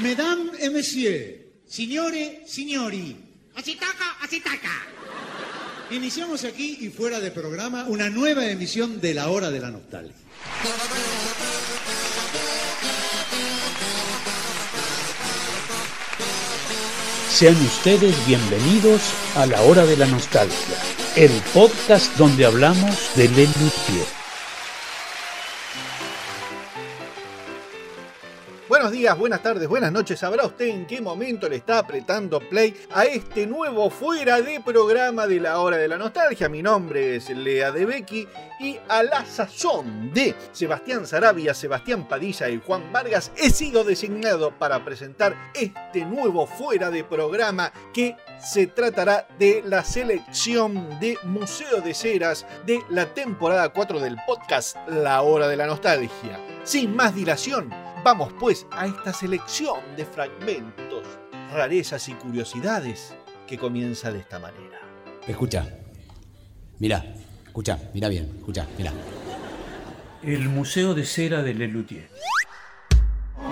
Mesdames et messieurs, signore, signori, Así taca, así taca. iniciamos aquí y fuera de programa una nueva emisión de La Hora de la Nostalgia. Sean ustedes bienvenidos a la Hora de la Nostalgia, el podcast donde hablamos de Lelutier. Buenos días, buenas tardes, buenas noches. ¿Sabrá usted en qué momento le está apretando play a este nuevo fuera de programa de la hora de la nostalgia? Mi nombre es Lea de Becky y a la sazón de Sebastián Sarabia, Sebastián Padilla y Juan Vargas he sido designado para presentar este nuevo fuera de programa que se tratará de la selección de Museo de Ceras de la temporada 4 del podcast La Hora de la Nostalgia. Sin más dilación, Vamos pues a esta selección de fragmentos, rarezas y curiosidades que comienza de esta manera. Escucha. Mira, escucha, mira bien, escucha, mira. El Museo de Cera de Lelutier.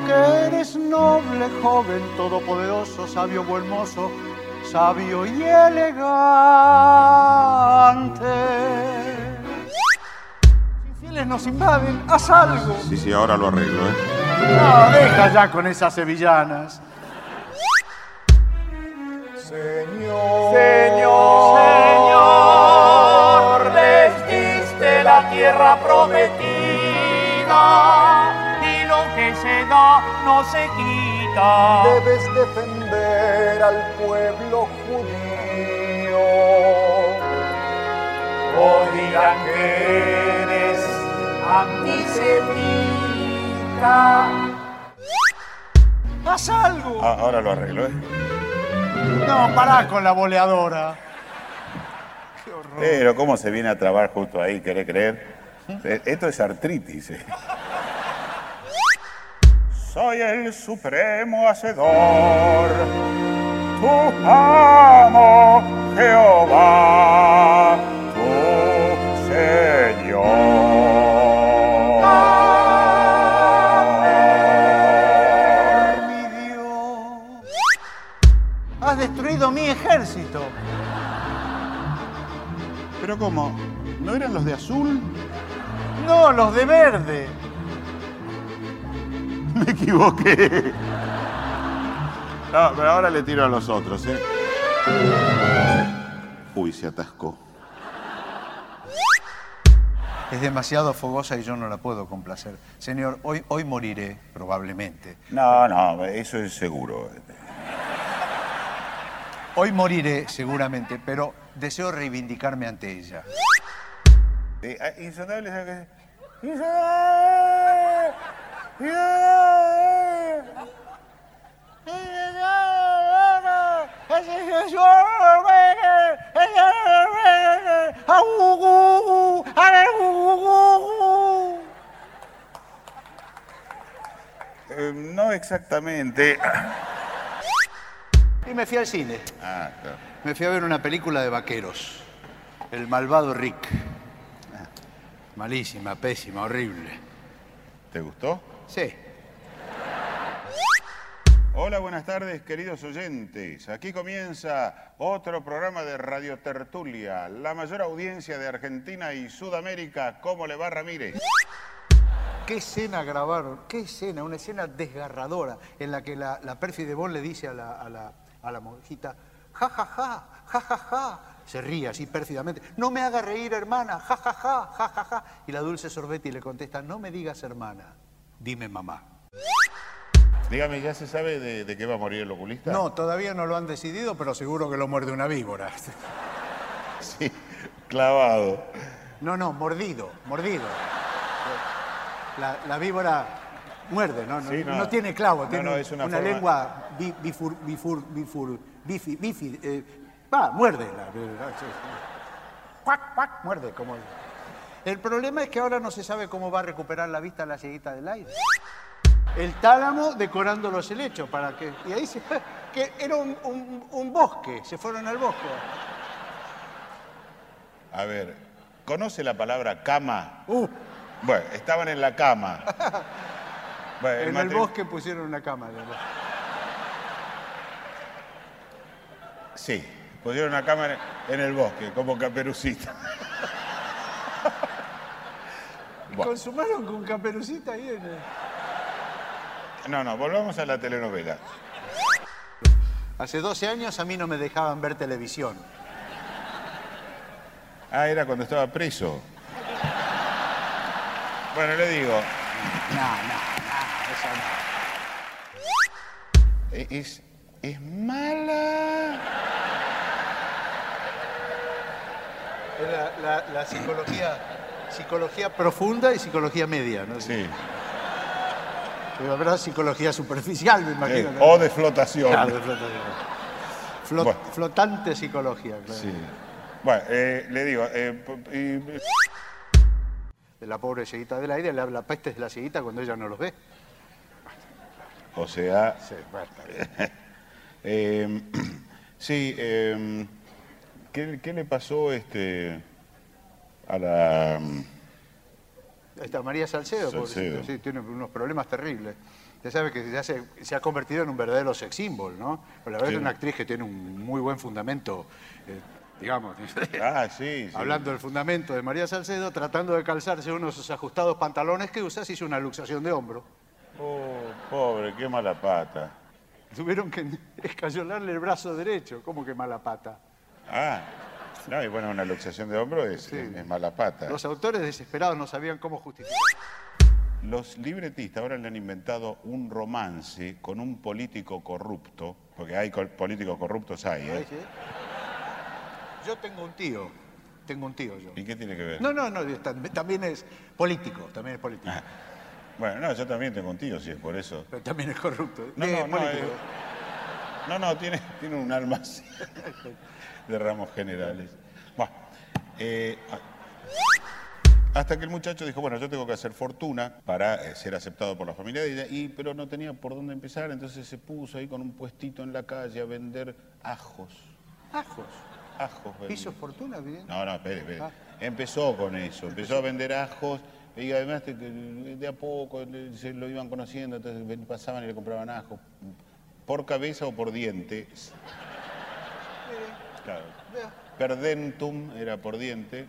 que eres noble, joven, todopoderoso, sabio, buen mozo, sabio y elegante. Si fieles nos invaden, haz algo. Sí, sí, ahora lo arreglo, ¿eh? No, deja ya con esas sevillanas. Señor, Señor, Señor, les diste la tierra prometida y lo que se da no se quita. Debes defender al pueblo judío. O dirán que eres antisemita. Haz algo. Ah, ahora lo arreglo, ¿eh? No, pará con la boleadora. Pero cómo se viene a trabar justo ahí, ¿querés creer? Eh, Esto es artritis. eh. Soy el supremo hacedor, tu amo Jehová, tu Señor. mi Dios. Has destruido mi ejército. Pero ¿cómo? ¿No eran los de azul? No, los de verde. Me equivoqué. No, pero ahora le tiro a los otros, ¿eh? Uy, se atascó. Es demasiado fogosa y yo no la puedo complacer. Señor, hoy, hoy moriré, probablemente. No, no, eso es seguro. Hoy moriré, seguramente, pero deseo reivindicarme ante ella. Eh, ah, insondables. ¿sabes qué? Insondables. Insondables. Eh, no exactamente. Y me fui al cine. Ah, claro. Me fui a ver una película de vaqueros. El malvado Rick. Ah, Malísima, pésima, horrible. ¿Te gustó? Sí. Hola, buenas tardes, queridos oyentes. Aquí comienza otro programa de Radio Tertulia, la mayor audiencia de Argentina y Sudamérica. ¿Cómo le va Ramírez? ¿Qué escena grabaron? ¿Qué escena? Una escena desgarradora en la que la, la pérfide Bond le dice a la, a la, a la monjita, ja, ja, ja, ja, ja, ja. Se ríe así pérfidamente. No me haga reír, hermana, ja, ja, ja, ja, ja, ja. Y la dulce Sorbetti le contesta, no me digas hermana, dime mamá. Dígame, ¿ya se sabe de, de qué va a morir el oculista? No, todavía no lo han decidido, pero seguro que lo muerde una víbora. Sí, clavado. No, no, mordido, mordido. La, la víbora muerde, ¿no? No, Sí, no. no tiene clavo, No, tiene no, es una forma- lengua bi- bifur, bifur, bifur, bifi, bifi, eh, va, muerde. la- la- sí, sí. Cuac, cuac, muerde, como... El problema es que ahora no se sabe cómo va a recuperar la vista la cieguita del aire el tálamo decorando los helechos para que. Y ahí se, que era un, un, bosque, se fueron al bosque. A ver, ¿conoce la palabra cama? Uh. Bueno, estaban en la cama. En el bosque pusieron una cama. Sí, pusieron una cama en el bosque, como caperucita. Consumaron con caperucita y en el... No, no, volvamos a la telenovela. Hace 12 años a mí no me dejaban ver televisión. Ah, era cuando estaba preso. Bueno, le digo, No, no, no, eso no. e- es, es mala. Es la, la- la psicología, psicología profunda y psicología media, ¿no? Sí, Pero habrá psicología superficial, me imagino. ¿no? O de flotación. Claro, de flotación. Flot- Bueno. Flotante psicología, claro. Sí. Bueno, eh, le digo, eh, y- De la pobre cieguita del aire le habla pestes de la cieguita cuando ella no los ve. o sea, Sí, eh, sí, eh, ¿qué, qué le pasó este a la Esta María Salcedo, Salcedo. sí, tiene unos problemas terribles. Ya sabe que ya se, se ha convertido en un verdadero sex symbol, ¿no? Pero la verdad Sí. es una actriz que tiene un muy buen fundamento, eh, digamos. Ah, sí, sí. Hablando del fundamento de María Salcedo, tratando de calzarse unos de esos ajustados pantalones que usa, se hizo una luxación de hombro. Oh, pobre, qué mala pata. Tuvieron que escayolarle el brazo derecho, como que mala pata. Ah, no, y bueno, una luxación de hombro es, Sí. es- es mala pata. Los autores desesperados no sabían cómo justificar. Los libretistas ahora le han inventado un romance con un político corrupto, porque hay políticos corruptos, hay, ¿eh? Sí. Yo tengo un tío, tengo un tío yo. ¿Y qué tiene que ver? No, no, no, tam- también es político, también es político. Ah. Bueno, no, yo también tengo un tío, si es por eso. Pero también es corrupto. No, Eh, no, no, político. eh, no, no, tiene, tiene un alma así, de ramos generales. Bueno, eh, hasta que el muchacho dijo, bueno, yo tengo que hacer fortuna para eh, ser aceptado por la familia de ella, y, pero no tenía por dónde empezar, entonces se puso ahí con un puestito en la calle a vender ajos. Ajos. Ajos. vendía. ¿Hizo fortuna, bien? No, no, espere, espere. Ah. Empezó con eso, empezó a vender ajos y además de, de a poco se lo iban conociendo, entonces pasaban y le compraban ajos por cabeza o por diente. Claro. Vea. Per dentum era por diente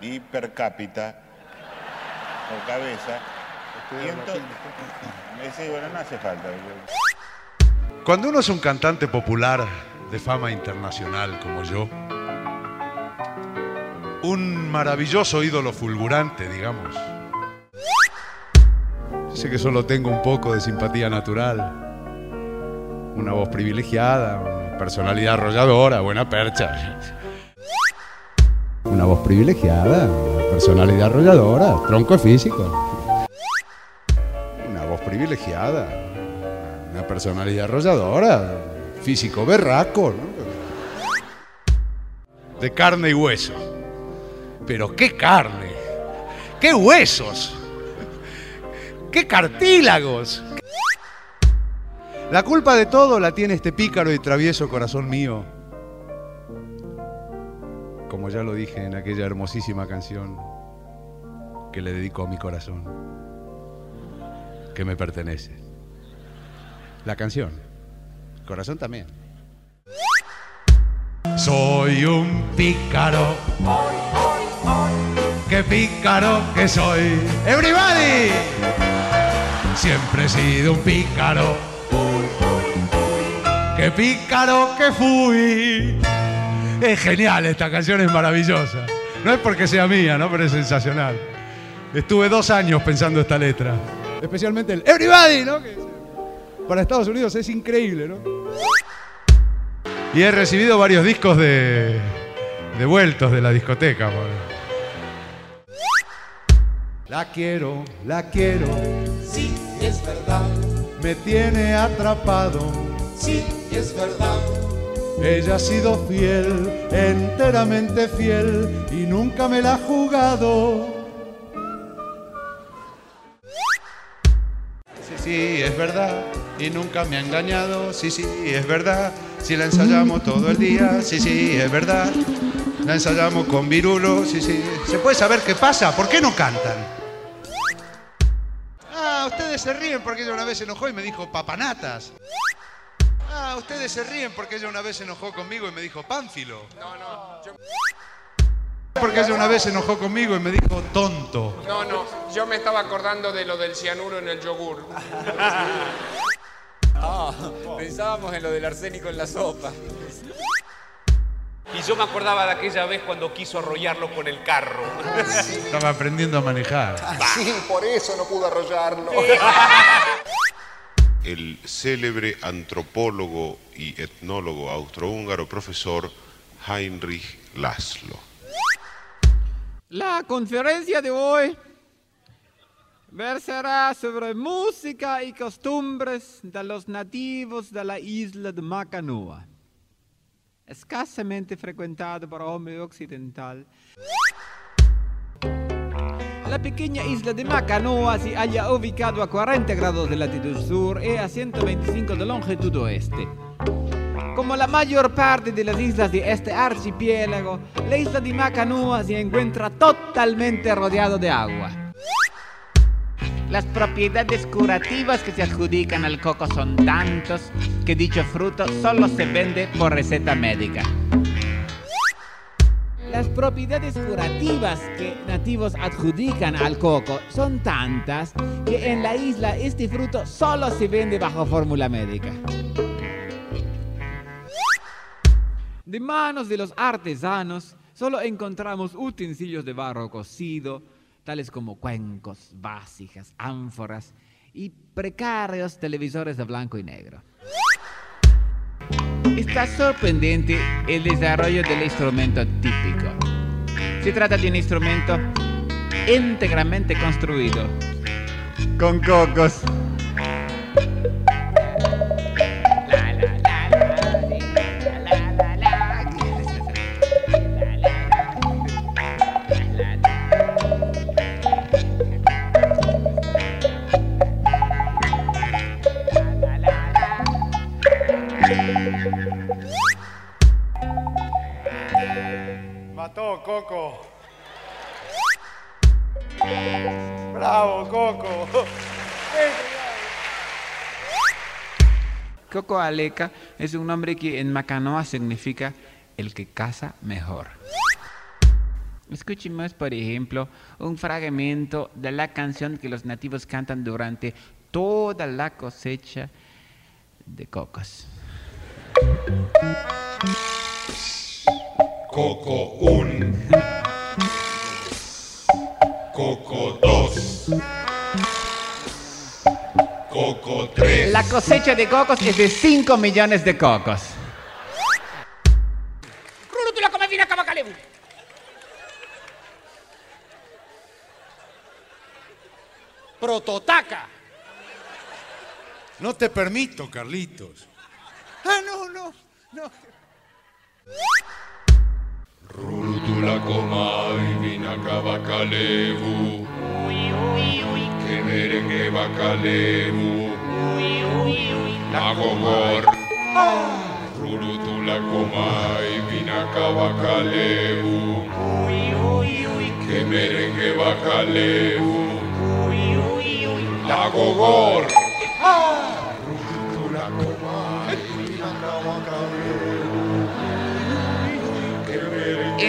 y per cápita por cabeza. Y entonces, sí, bueno, no hace falta. Cuando uno es un cantante popular de fama internacional como yo, un maravilloso ídolo fulgurante, digamos. Yo sé que solo tengo un poco de simpatía natural, una voz privilegiada, personalidad arrolladora, buena percha. Una voz privilegiada, personalidad arrolladora, tronco físico. Una voz privilegiada, una personalidad arrolladora, físico berraco, ¿no? De carne y hueso. Pero qué carne, qué huesos, qué cartílagos. La culpa de todo la tiene este pícaro y travieso corazón mío. Como ya lo dije en aquella hermosísima canción que le dedico a mi corazón, que me pertenece. La canción. Corazón también. Soy un pícaro. Qué pícaro que soy. Everybody. Siempre he sido un pícaro. Qué pícaro que fui. Es genial, esta canción es maravillosa. No es porque sea mía, ¿no? Pero es sensacional. Estuve dos años pensando esta letra. Especialmente el Everybody, ¿no? Que para Estados Unidos es increíble, ¿no? Y he recibido varios discos de devueltos de la discoteca. La quiero, la quiero. Sí, es verdad, Me tiene atrapado. sí, es verdad. Ella ha sido fiel, enteramente fiel y nunca me la ha jugado. Sí, sí, es verdad y nunca me ha engañado. Sí, sí, es verdad. Si la ensayamos todo el día, sí, sí, es verdad. La ensayamos con virulo, sí, sí. ¿Se puede saber qué pasa? ¿Por qué no cantan? Ah, ustedes se ríen porque ella una vez se enojó y me dijo papanatas. Ah, ustedes se ríen porque ella una vez se enojó conmigo y me dijo Pánfilo. No, no, yo, Porque ella una vez se enojó conmigo y me dijo tonto. no, no, yo me estaba acordando de lo del cianuro en el yogur. Ah, pensábamos en lo del arsénico en la sopa. Y yo me acordaba de aquella vez cuando quiso arrollarlo con el carro. Estaba aprendiendo a manejar. Sí, por eso no pudo arrollarlo. El célebre antropólogo y etnólogo austrohúngaro profesor Heinrich Laszlo. La conferencia de hoy versará sobre música y costumbres de los nativos de la isla de Macanua, escasamente frecuentada por hombre occidental. La pequeña isla de Macanua se halla ubicado a 40 grados de latitud sur y a 125 de longitud oeste. Como la mayor parte de las islas de este archipiélago, la isla de Macanua se encuentra totalmente rodeado de agua. Las propiedades curativas que se adjudican al coco son tantos que dicho fruto solo se vende por receta médica. Las propiedades curativas que nativos adjudican al coco son tantas que en la isla este fruto solo se vende bajo fórmula médica. De manos de los artesanos solo encontramos utensilios de barro cocido, tales como cuencos, vasijas, ánforas y precarios televisores de blanco y negro. Está sorprendente el desarrollo del instrumento típico. Se trata de un instrumento íntegramente construido con cocos. Mató, Coco. Bravo, Coco. Coco Aleca es un nombre que en Macanoa significa el que caza mejor. Escuchemos, por ejemplo, un fragmento de la canción que los nativos cantan durante toda la cosecha de cocos. Coco 1. Coco 2. Coco 3. La cosecha de cocos es de 5 millones de cocos. Rulutula come vina kabakalebu. Prototaca. No te permito, Carlitos. Ah, no, no, no. Rulutulako mai binaka bakalebu Ui, ui, ui. Kemerenge bakalebu Ui, ui, ui. Nago gor ah. Rulutulako mai binaka bakalebu Ui, ui, ui Kemerenge bakalebu Ui, ui, ui. Nago gor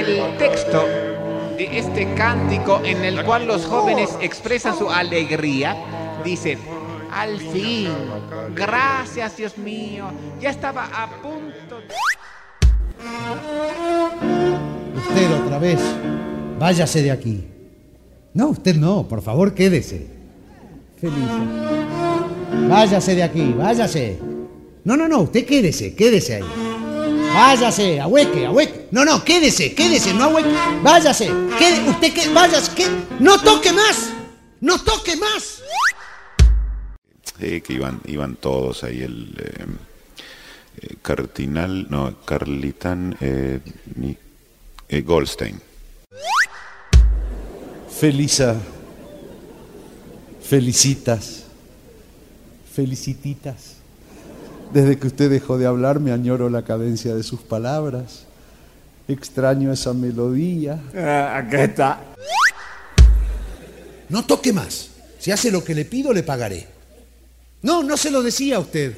El texto de este cántico en el cual los jóvenes expresan su alegría dice, al fin, gracias Dios mío, ya estaba a punto. Usted otra vez. Váyase de aquí. No, usted no, por favor, quédese. Felisa. Váyase de aquí, váyase. No, no, no, usted quédese, quédese ahí. Váyase, ahueque, ahueque. No, no, quédese, quédese, no ahueque. Váyase, quede, usted que, váyase, que, no toque más, no toque más. Sí, que iban, iban todos ahí, el eh, eh, Cardinal, no, Carlitán eh, ni- eh, Goldstein. Felisa, felicitas, felicititas. Desde que usted dejó de hablar me añoro la cadencia de sus palabras. Extraño esa melodía. acá está. No toque más. Si hace lo que le pido, le pagaré. No, no se lo decía a usted.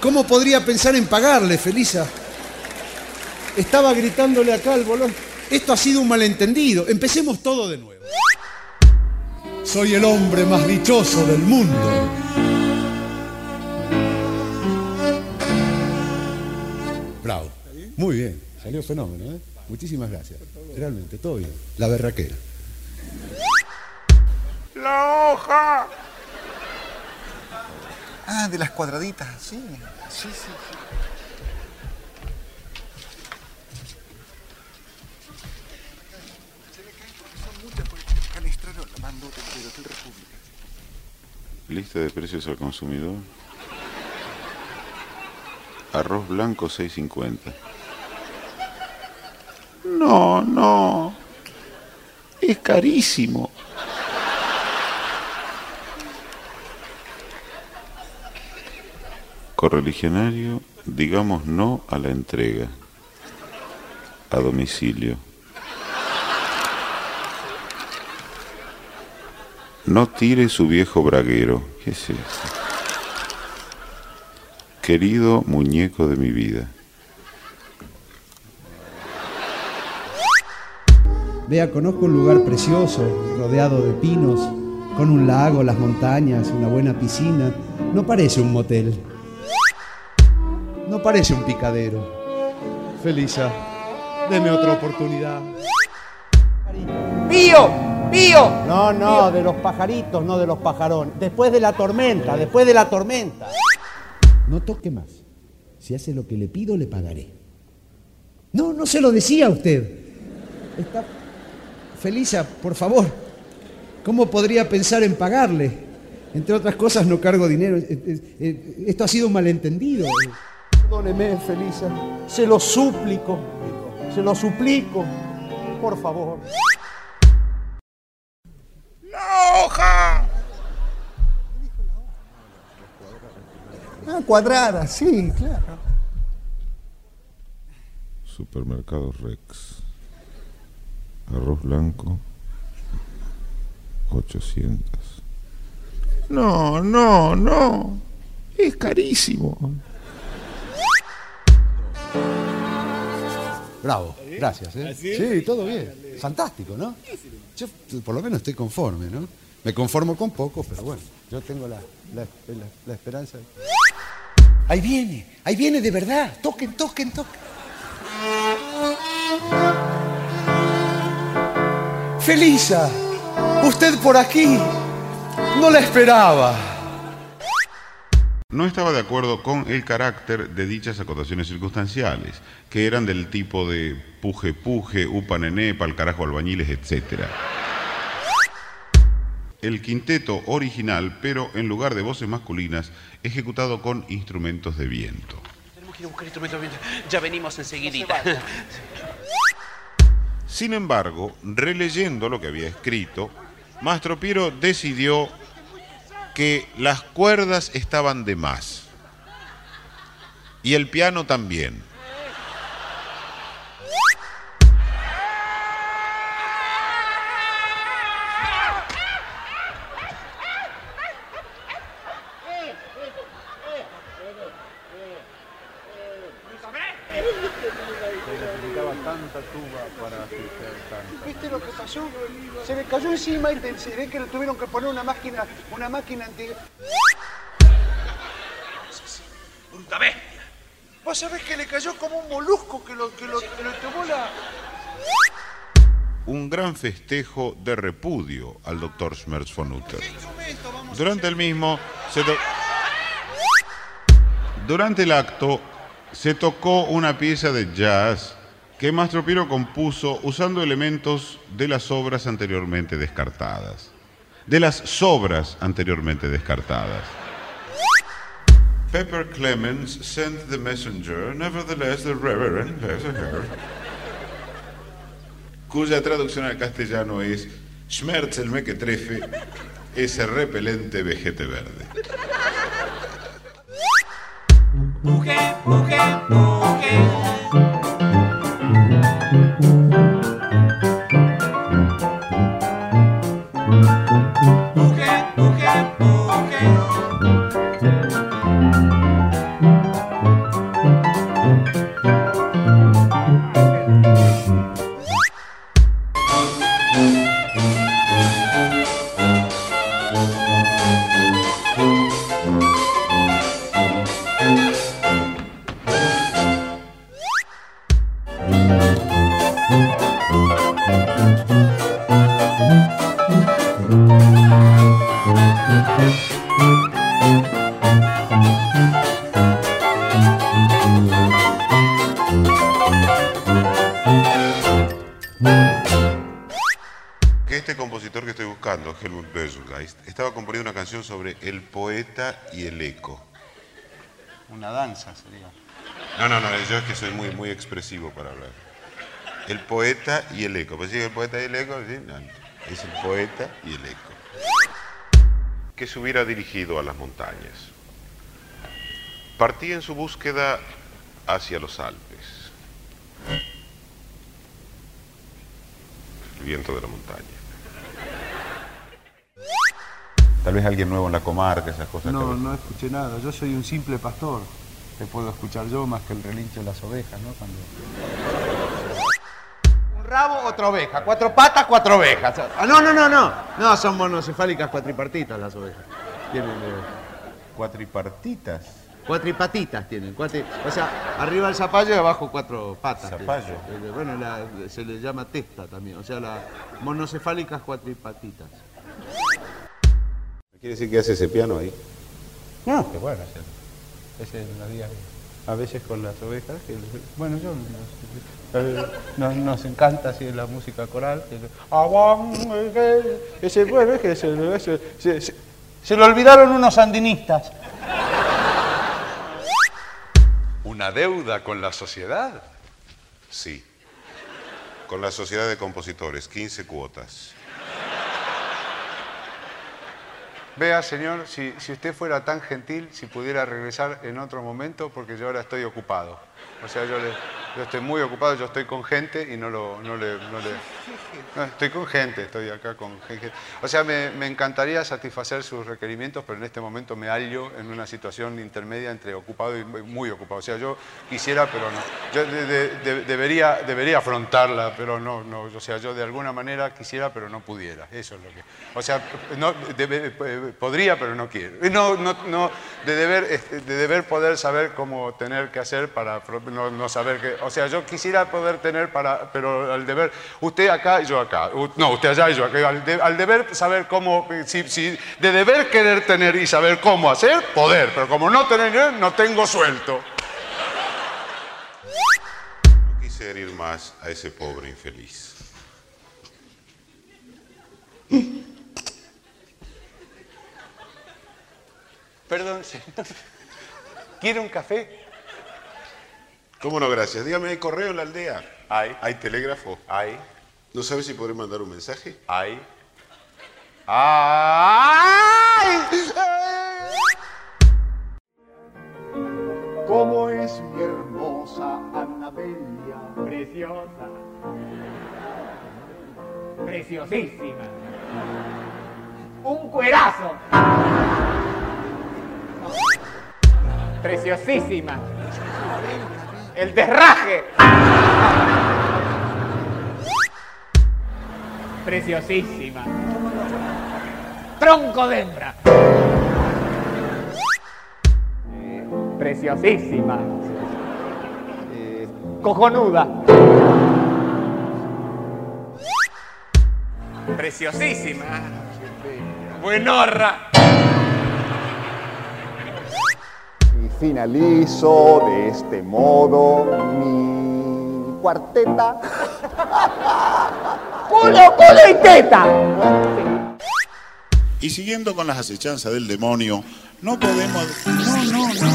¿Cómo podría pensar en pagarle, Felisa? Estaba gritándole acá al bolón. Esto ha sido un malentendido. Empecemos todo de nuevo. Soy el hombre más dichoso del mundo. Muy bien. Salió fenómeno, ¿eh? Muchísimas gracias. Realmente, todo bien. La berraquera. La hoja. Ah, de las cuadraditas, sí. Sí, sí, sí. Lista de precios al consumidor. Arroz blanco 6.50. No, no. Es carísimo. Correligionario, digamos no a la entrega. A domicilio. No tire su viejo braguero. ¿Qué es eso? Querido muñeco de mi vida. Vea, conozco un lugar precioso, rodeado de pinos, con un lago, las montañas, una buena piscina. No parece un motel. No parece un picadero. Felisa, deme otra oportunidad. ¡Pío! ¡Pío! No, no, de los pajaritos, no de los pajarones. Después de la tormenta, después de la tormenta. No toque más. Si hace lo que le pido, le pagaré. No, no se lo decía a usted. Está... Felisa, por favor, ¿cómo podría pensar en pagarle? Entre otras cosas, no cargo dinero. Eh, eh, eh, Esto ha sido un malentendido. Perdóneme, Felisa. Se lo suplico. Se lo suplico. Por favor. La hoja. Ah, cuadrada, sí, claro. Supermercado Rex. Arroz blanco. 800. No, no, no. Es carísimo. Bravo, gracias. ¿eh? Sí, todo bien. Fantástico, ¿no? Yo por lo menos estoy conforme, ¿no? Me conformo con poco, pero bueno, yo tengo la, la- la- la esperanza. Ahí viene, ahí viene de verdad. Toquen, toquen, toquen. Felisa, usted por aquí. No la esperaba. No estaba de acuerdo con el carácter de dichas acotaciones circunstanciales, que eran del tipo de puje puje, upa nené, pa'l carajo albañiles, etc. El quinteto original, pero en lugar de voces masculinas, ejecutado con instrumentos de viento. Tenemos que ir a buscar instrumentos. Ya venimos enseguidita. Sin embargo, releyendo lo que había escrito, Mastro Piero decidió que las cuerdas estaban de más. Y el piano también. Cayó encima y te- se ve que le tuvieron que poner una máquina, una máquina anti... ¡Bruta bestia! Vos sabés que le cayó como un molusco que lo, que lo, que lo tomó la... un gran festejo de repudio al doctor Schmerz von Utter. Durante el mismo se to- Durante el acto se tocó una pieza de jazz que Mastro Piero compuso usando elementos de las obras anteriormente descartadas. De las sobras anteriormente descartadas. Pepper Clemens sent the messenger, nevertheless the reverend messenger cuya traducción al castellano es Schmerz el mequetrefe, ese repelente vejete verde. Puje, puje, puje. Estaba componiendo una canción sobre el poeta y el eco. Una danza sería. No, no, no, yo es que soy muy, muy expresivo para hablar. El poeta y el eco. Pues sí, el poeta y el eco, sí, no, es el poeta y el eco. Que se hubiera dirigido a las montañas. Partí en su búsqueda hacia los Alpes. El viento de la montaña. Tal vez alguien nuevo en la comarca, esas cosas. No, que- no escuché nada. Yo soy un simple pastor. Te puedo escuchar yo más que el relincho de las ovejas, ¿no? Cuando... Un rabo, otra oveja. Cuatro patas, cuatro ovejas. Ah, no, no, no, no. No, son monocefálicas cuatripartitas las ovejas. Tienen eh, Cuatripartitas. cuatripatitas tienen. cuatri- O sea, arriba el zapallo y abajo cuatro patas. Zapallo. tienen. Eh, Bueno, la- se le llama testa también. O sea, las monocefálicas cuatripatitas. ¿Quiere decir que hace ese piano ahí? No, que bueno, ese, ese lo hacía a veces con las ovejas. que- bueno, yo nos, nos- nos encanta así la música coral. que- ese, bueno, es que se, ese- se- se- se lo olvidaron unos sandinistas. ¿Una deuda con la sociedad? Sí. Con la Sociedad de Compositores, 15 cuotas. Vea, señor, si, si usted fuera tan gentil, si pudiera regresar en otro momento, porque yo ahora estoy ocupado. O sea, yo, le- yo estoy muy ocupado, yo estoy con gente y no, lo, no le... no le- no, estoy con gente, estoy acá con gente. O sea, me, me encantaría satisfacer sus requerimientos, pero en este momento me hallo en una situación intermedia entre ocupado y muy ocupado. O sea, yo quisiera, pero no. Yo de- de- de- debería, debería afrontarla, pero no, no. O sea, yo de alguna manera quisiera, pero no pudiera. Eso es lo que... O sea, no, eh, podría, pero no quiero. No, no, no, de deber, este, de deber poder saber cómo tener que hacer para no, no saber qué. O sea, yo quisiera poder tener para, pero al deber, usted acá y yo acá. U- No, usted allá y yo acá. Al, de- al deber saber cómo, si, si, de deber querer tener y saber cómo hacer, poder. Pero como no tener, no tengo suelto. No quise herir más a ese pobre infeliz. Perdón, señor. ¿Quiere un café? ¿Cómo no, gracias? Dígame, ¿hay correo en la aldea? Hay. ¿Hay telégrafo? Hay. ¿No sabe si podré mandar un mensaje? Hay. ¡Ay! ¿Cómo es mi hermosa Anabelia? Preciosa. Preciosísima. Un cuerazo. Preciosísima. El derraje. Preciosísima. Tronco de hembra. Eh, Preciosísima. Eh, Cojonuda. Preciosísima. Buenorra. Y finalizo de este modo mi cuarteta. ¡Culo, culo y teta! Y siguiendo con las acechanzas del demonio, no podemos... No, no, no.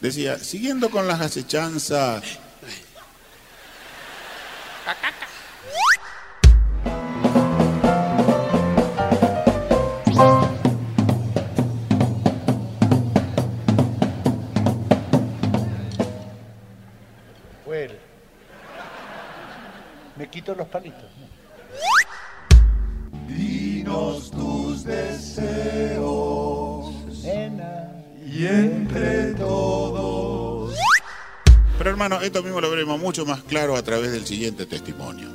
Decía, siguiendo con las acechanzas... claro a través del siguiente testimonio.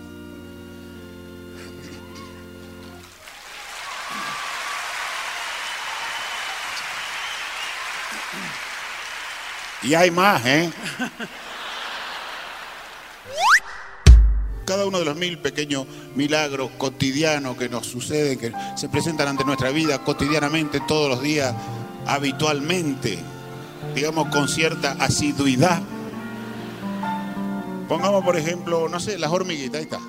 Y hay más, ¿eh? cada uno de los mil pequeños milagros cotidianos que nos suceden, que se presentan ante nuestra vida cotidianamente, todos los días, habitualmente, digamos con cierta asiduidad. Pongamos, por ejemplo, no sé, las hormiguitas, ahí está.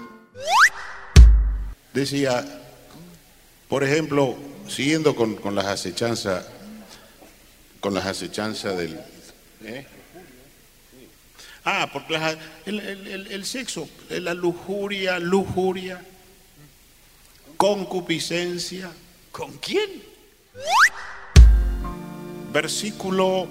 Decía, por ejemplo, siguiendo con, con las acechanzas, con las acechanzas del... ¿eh? Ah, porque las- el, el- el- el sexo, la lujuria, lujuria, concupiscencia. ¿Con quién? Versículo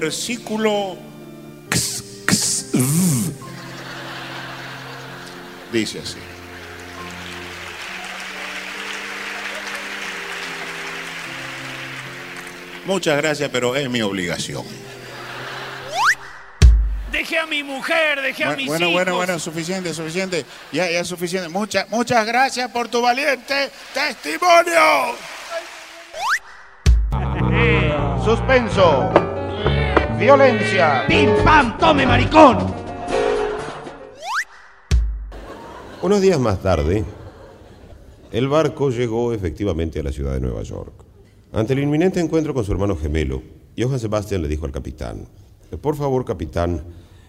Versículo ks, ks, v. dice así. Muchas gracias, pero es mi obligación. Dejé a mi mujer, dejé a Bueno, mis bueno, hijos. bueno, bueno, suficiente, suficiente. Ya, ya es suficiente. Muchas, muchas gracias por tu valiente testimonio. Suspenso. Violencia. ¡Pim, pam, tome, maricón! Unos días más tarde, el barco llegó efectivamente a la ciudad de Nueva York. Ante el inminente encuentro con su hermano gemelo, Johann Sebastian le dijo al capitán, por favor, capitán,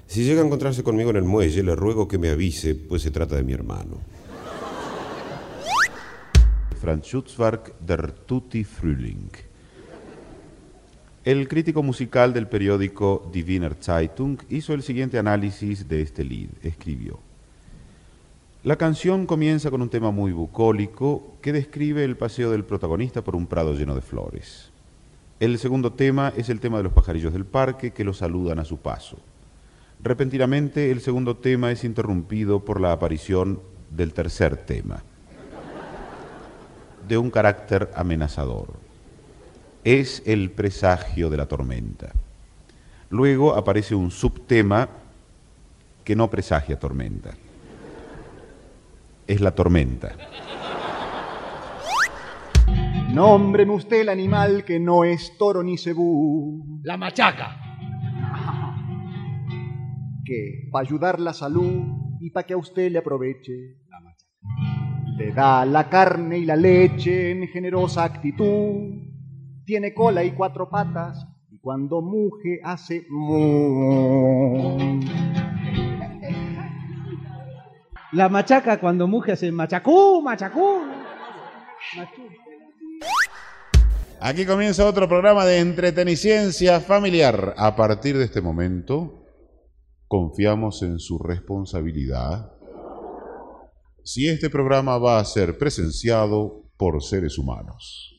si llega a encontrarse conmigo en el muelle, le ruego que me avise, pues se trata de mi hermano. Franz Schutzwerk der Tutti Frühling. El crítico musical del periódico Die Wiener Zeitung hizo el siguiente análisis de este lead. Escribió: La canción comienza con un tema muy bucólico que describe el paseo del protagonista por un prado lleno de flores. El segundo tema es el tema de los pajarillos del parque que lo saludan a su paso. Repentinamente, el segundo tema es interrumpido por la aparición del tercer tema, de un carácter amenazador. Es el presagio de la tormenta. Luego aparece un subtema que no presagia tormenta. Es la tormenta. Nómbreme usted el animal que no es toro ni cebú. La machaca. Que para ayudar la salud y para que a usted le aproveche. Le da la carne y la leche en generosa actitud. Tiene cola y cuatro patas y cuando muge hace mu. La machaca cuando muge hace machacú, machacú. Aquí comienza otro programa de entreteniciencia familiar. A partir de este momento, confiamos en su responsabilidad. Si este programa va a ser presenciado por seres humanos.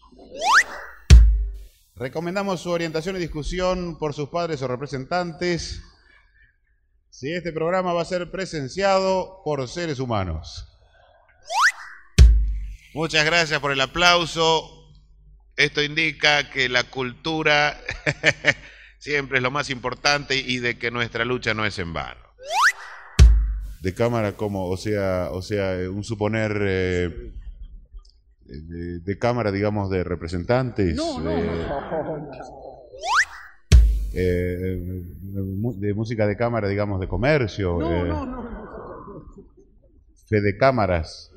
Recomendamos su orientación y discusión por sus padres o representantes. Si este programa va a ser presenciado por seres humanos. Muchas gracias por el aplauso. Esto indica que la cultura siempre es lo más importante y de que nuestra lucha no es en vano. De cámara como, o sea, o sea, un suponer eh, de, de cámara, digamos, de representantes. eh, eh, de música de cámara, digamos, de comercio. eh, fe de cámaras.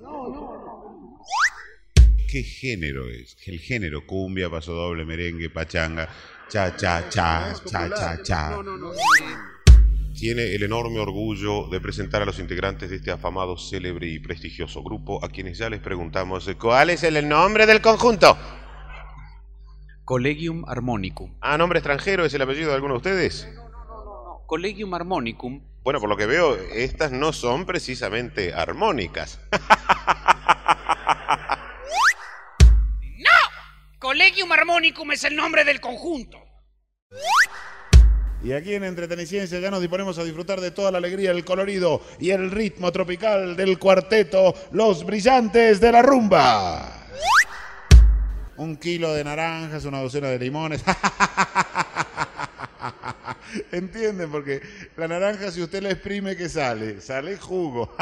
¿Qué género es? El género cumbia, paso doble, merengue, pachanga, cha, cha, cha, cha, cha, cha. Tiene el enorme orgullo de presentar a los integrantes de este afamado, célebre y prestigioso grupo, a quienes ya les preguntamos cuál es el nombre del conjunto. Collegium Harmonicum. Ah, nombre extranjero, ¿es el apellido de alguno de ustedes? Collegium Harmonicum. Bueno, por lo que veo, estas no son precisamente armónicas. Collegium Harmonicum es el nombre del conjunto. Y aquí en Entreteniciencia ya nos disponemos a disfrutar de toda la alegría, el colorido y el ritmo tropical del cuarteto Los Brillantes de la Rumba. un kilo de naranjas, una docena de limones. ¿Entienden? Porque la naranja, si usted la exprime, ¿qué sale? Sale jugo.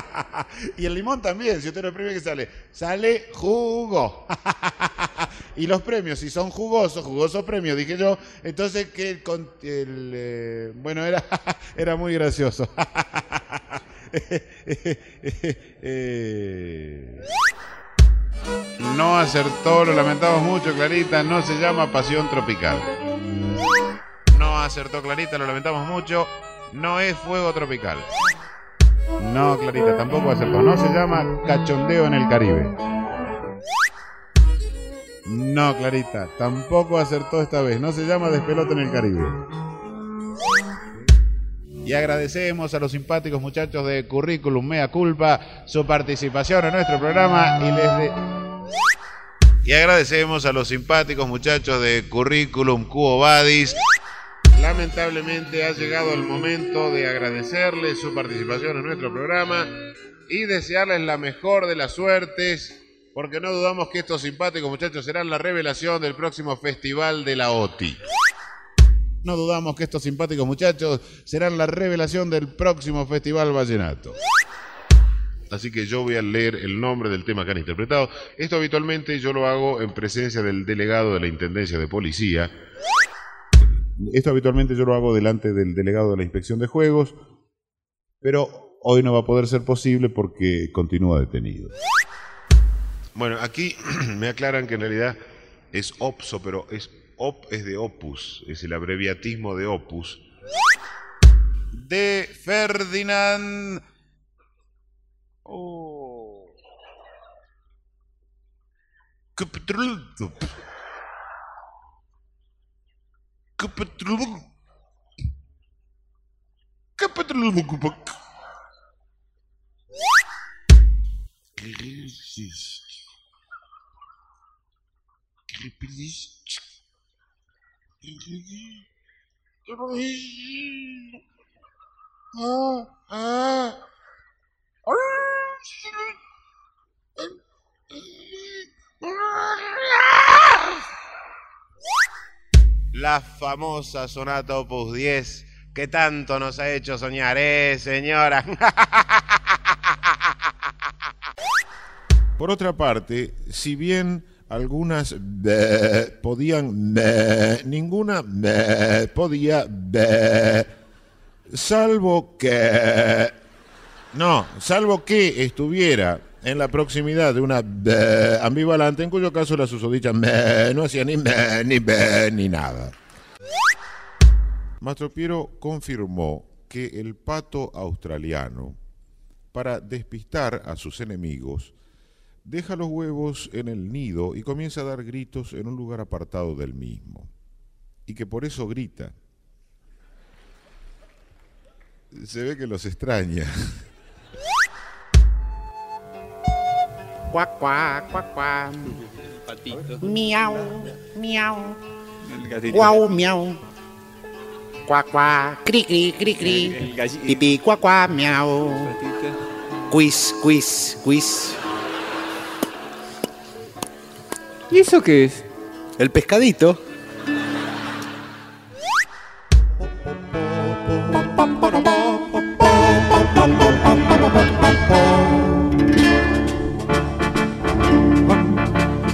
y el limón también, si usted lo exprime, ¿qué sale? Sale jugo. y los premios, si son jugosos, jugosos premios, dije yo, entonces que el, el, eh, bueno, era, era muy gracioso. No acertó, lo lamentamos mucho, Clarita, no se llama Pasión Tropical. No acertó Clarita, lo lamentamos mucho, no es Fuego Tropical. No, Clarita, tampoco acertó, no se llama Cachondeo en el Caribe. No, Clarita, tampoco acertó esta vez, no se llama Despelote en el Caribe. Y agradecemos a los simpáticos muchachos de Currículum Mea Culpa su participación en nuestro programa y les agradecemos a los simpáticos muchachos de Currículum Cuo Vadis. Lamentablemente ha llegado el momento de agradecerles su participación en nuestro programa y desearles la mejor de las suertes, porque no dudamos que estos simpáticos muchachos serán la revelación del próximo festival de la OTI. No dudamos que estos simpáticos muchachos serán la revelación del próximo Festival Vallenato. Así que yo voy a leer el nombre del tema que han interpretado. Esto habitualmente yo lo hago en presencia del delegado de la Intendencia de Policía. Esto habitualmente yo lo hago delante del delegado de la Inspección de Juegos, pero hoy no va a poder ser posible porque continúa detenido. Bueno, aquí me aclaran que en realidad es OPSO, pero es OP es de Opus, es el abreviatismo de Opus. De Ferdinand. Oh. La famosa sonata Opus 10 que tanto nos ha hecho soñar, ¿eh, señora? Por otra parte, si bien algunas podían be, ninguna podía salvo que no, salvo que estuviera en la proximidad de una ambivalente, en cuyo caso la susodicha no hacía ni ni ni nada. Mastro Piero confirmó que el pato australiano, para despistar a sus enemigos, deja los huevos en el nido y comienza a dar gritos en un lugar apartado del mismo. Y que por eso grita. Se ve que los extraña. Cuac, cuac, cuac, cuac. Patito. Miau, miau. Guau, miau. Cuac, cuac. Cri, cri, cri, cri. Pipí, cuac, cuac, miau. Quiz, quiz, quiz. ¿Y eso qué es? El pescadito.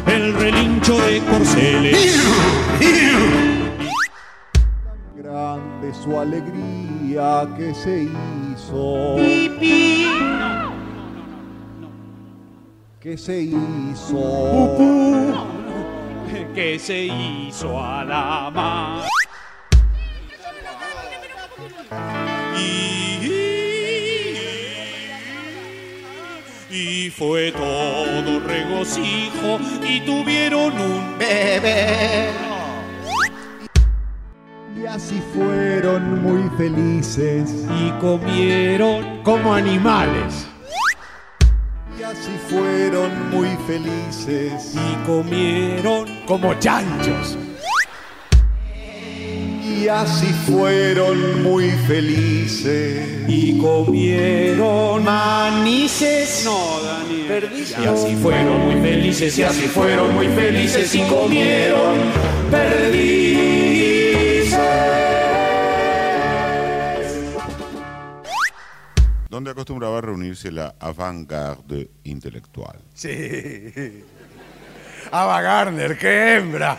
El relincho de corceles. Grande su alegría que se hizo. Que se hizo. que se hizo a la mar. Y, y fue todo regocijo y tuvieron un bebé. Y así fueron muy felices. Y comieron como animales. Fueron muy felices. Y comieron como chanchos. Y Y así fueron muy felices. Y comieron manices. No, Daniel. Perdices. Y así fueron muy felices, y así fueron muy felices y comieron perdices. Donde acostumbraba a reunirse la avant-garde intelectual. Sí. Ava Gardner, qué hembra.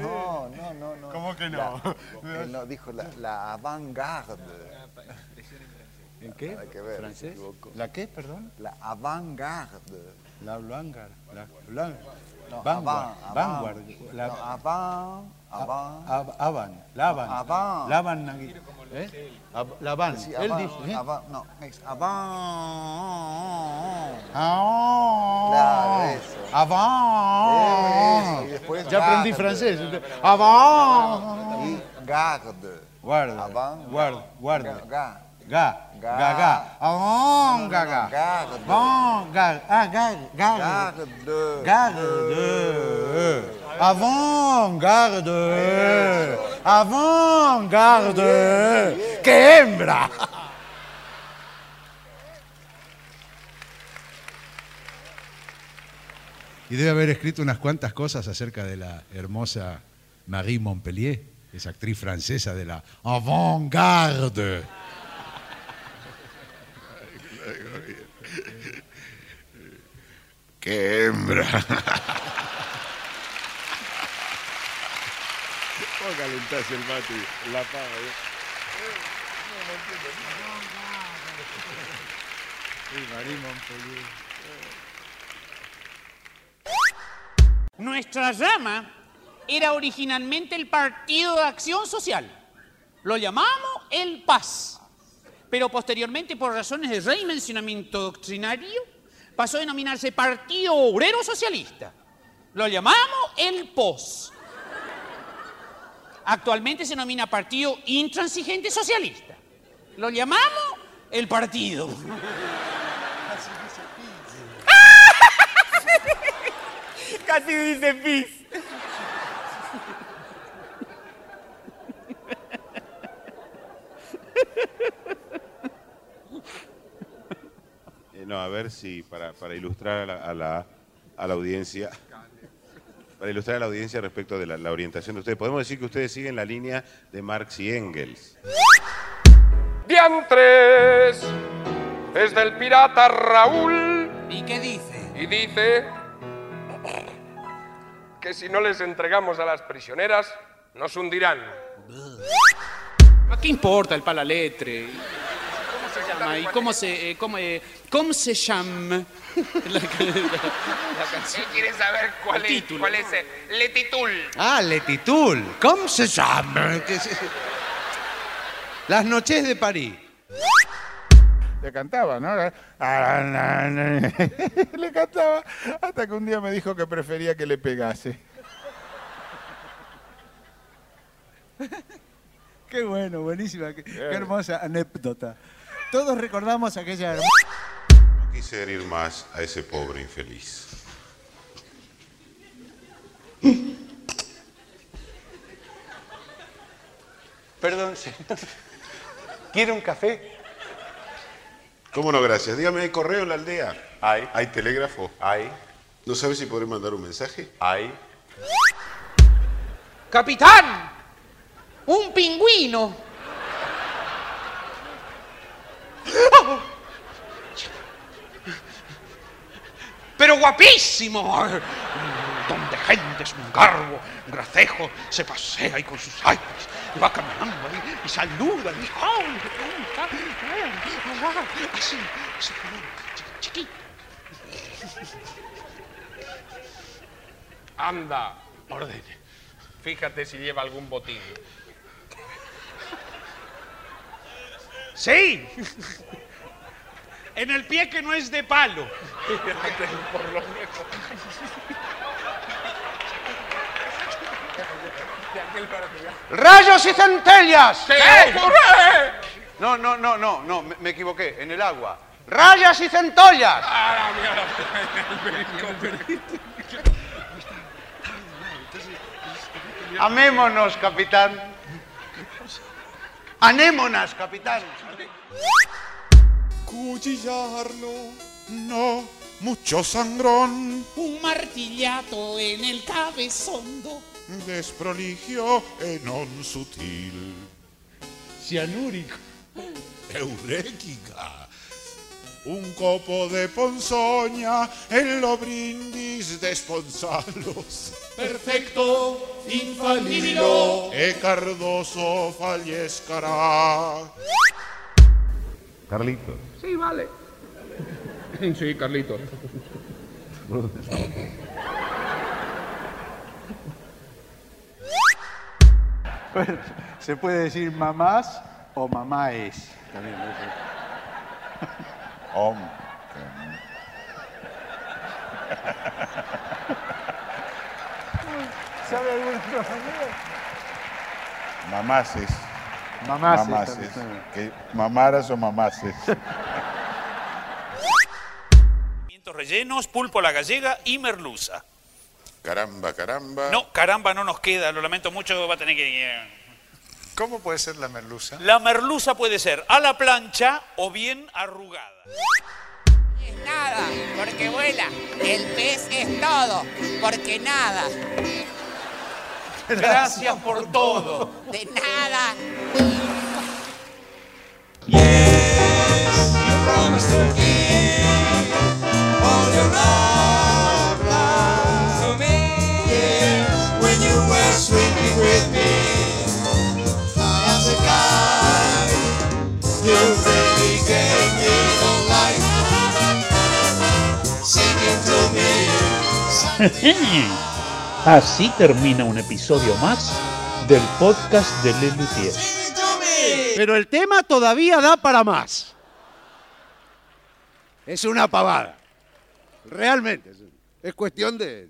No, no, no, no. ¿Cómo que no? La- no, dijo la, la avant-garde. ¿En qué? Nada que ver, ¿Francés? ¿La qué, perdón? La avant-garde. La Vanguard. La Blan- No, Vanguard. avant, Vanguard. avant. La, No, avant, avant. Ab- Avan. Lavan. Avant. Lavan. Nagui- ¿Eh? Ab- Lavan. Sí, Él avant, dice. ¿eh? avant, no, es avant. Ah, Claro, eso. Avant. Eso, y después ya aprendí garde. francés. Avant. Y garde. Guarda. Avant. Guarda. Guarda. Ga- ga. Ga. Ga. Ga. Ga. Avant. No, no, Ga. no, Ga. garde. Avant. Ga. Ah, ga. Ga. Garde. Garde. Avant-garde. Avant-garde. ¡Qué hembra! Y debe haber escrito unas cuantas cosas acerca de la hermosa Marie Montpellier, esa actriz francesa de la avant-garde. ¡Qué hembra! ¿Cómo calentás el mate? La paga. ¿eh? Nuestra rama era originalmente el Partido de Acción Social. Lo llamamos el PAS. Pero posteriormente, por razones de redimensionamiento doctrinario, pasó a denominarse Partido Obrero Socialista. Lo llamamos el POS. Actualmente se denomina Partido Intransigente Socialista. Lo llamamos el partido. Casi dice pis. Eh, no, a ver si para, para ilustrar a la, a, la, a la audiencia, para ilustrar a la audiencia respecto de la, la orientación de ustedes, podemos decir que ustedes siguen la línea de Marx y Engels. ¡Diantres! Es del pirata Raúl. ¿Y qué dice? Y dice que si no les entregamos a las prisioneras, nos hundirán. ¿A qué importa el palaletre? ¿Cómo se llama? ¿Y cómo se, eh, cómo, eh, cómo se llama? La, la- la canción. ¿Qué quieres saber cuál El es? título. ¿Cuál es el letitul? Ah, Letitul. ¿Cómo se llama? ¿Qué se- Las noches de París. Le cantaba, ¿no? Le cantaba hasta que un día me dijo que prefería que le pegase. Qué bueno, buenísima. Qué, qué hermosa anécdota. Todos recordamos aquella. No quise herir más a ese pobre infeliz. Perdón, señor. ¿Quiere un café? ¿Cómo no, gracias? Dígame, ¿hay correo en la aldea? Hay. ¿Hay telégrafo? Hay. ¿No sabe si podré mandar un mensaje? Hay. ¡Capitán! ¡Un pingüino! ¡Pero guapísimo! Un montón de gente, es un garbo, un gracejo, se pasea ahí con sus aires, y va caminando ahí y saluda, y Así, así, chiqui- chiquito. Anda, orden. Fíjate si lleva algún botín. ¡Sí! En el pie que no es de palo. Por lo. ¡Rayos y centellas! ¿Qué? No, no, no, no, no, me, me equivoqué, en el agua. ¡Rayas y centollas! Ah, Amémonos, capitán. Anémonas, capitán. Cuchillarlo, no, mucho sangrón. Un martillato en el cabezondo. Desproligio en un sutil. Cianúrico. Euréquica. Un copo de ponzoña en lo brindis de esponsalos. Perfecto, infalible. E Cardoso fallezcará. Carlito. Sí, vale. Sí, Carlito. Bueno, se puede decir mamás o mamáes. También, ¿no? Om. ¿Sabe alguna Mamaces. también. Que mamaras o mamaces. Pimientos rellenos, pulpo a la gallega y merluza. Caramba, caramba. No, caramba, no nos queda, lo lamento mucho, va a tener que... ¿Cómo puede ser la merluza? La merluza puede ser a la plancha o bien arrugada. Nada, porque vuela. El pez es todo, porque nada. Gracias por todo. De nada. Así termina un episodio más del podcast de Le Luthier. Pero el tema todavía da para más. Es una pavada. Realmente. es- Es cuestión de.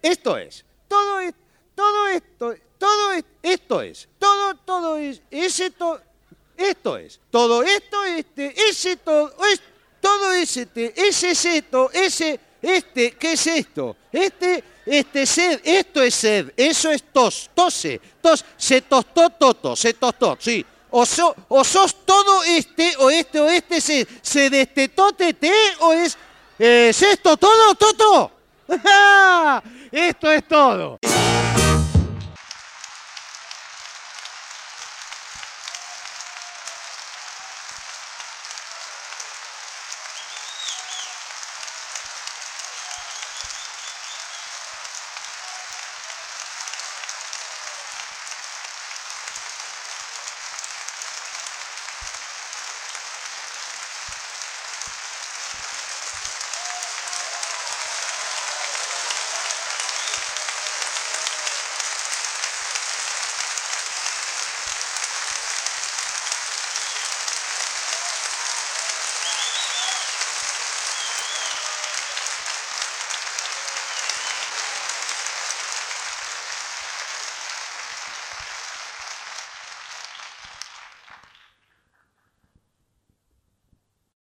Esto es. Todo es. Todo esto. Todo es. Esto es. Todo, todo es. Ese to- Esto es. Todo esto, este, ese, todo, es, todo ese, te, ese, seto, ese, este, ¿qué es esto? Este, este, sed, esto es sed, eso es tos, tose, tos, se tostó, toto, se tostó, sí. O, so- o sos todo este, o este, o este, se, se destetó, tete, o es, eh, ¿es esto todo, toto? esto es todo.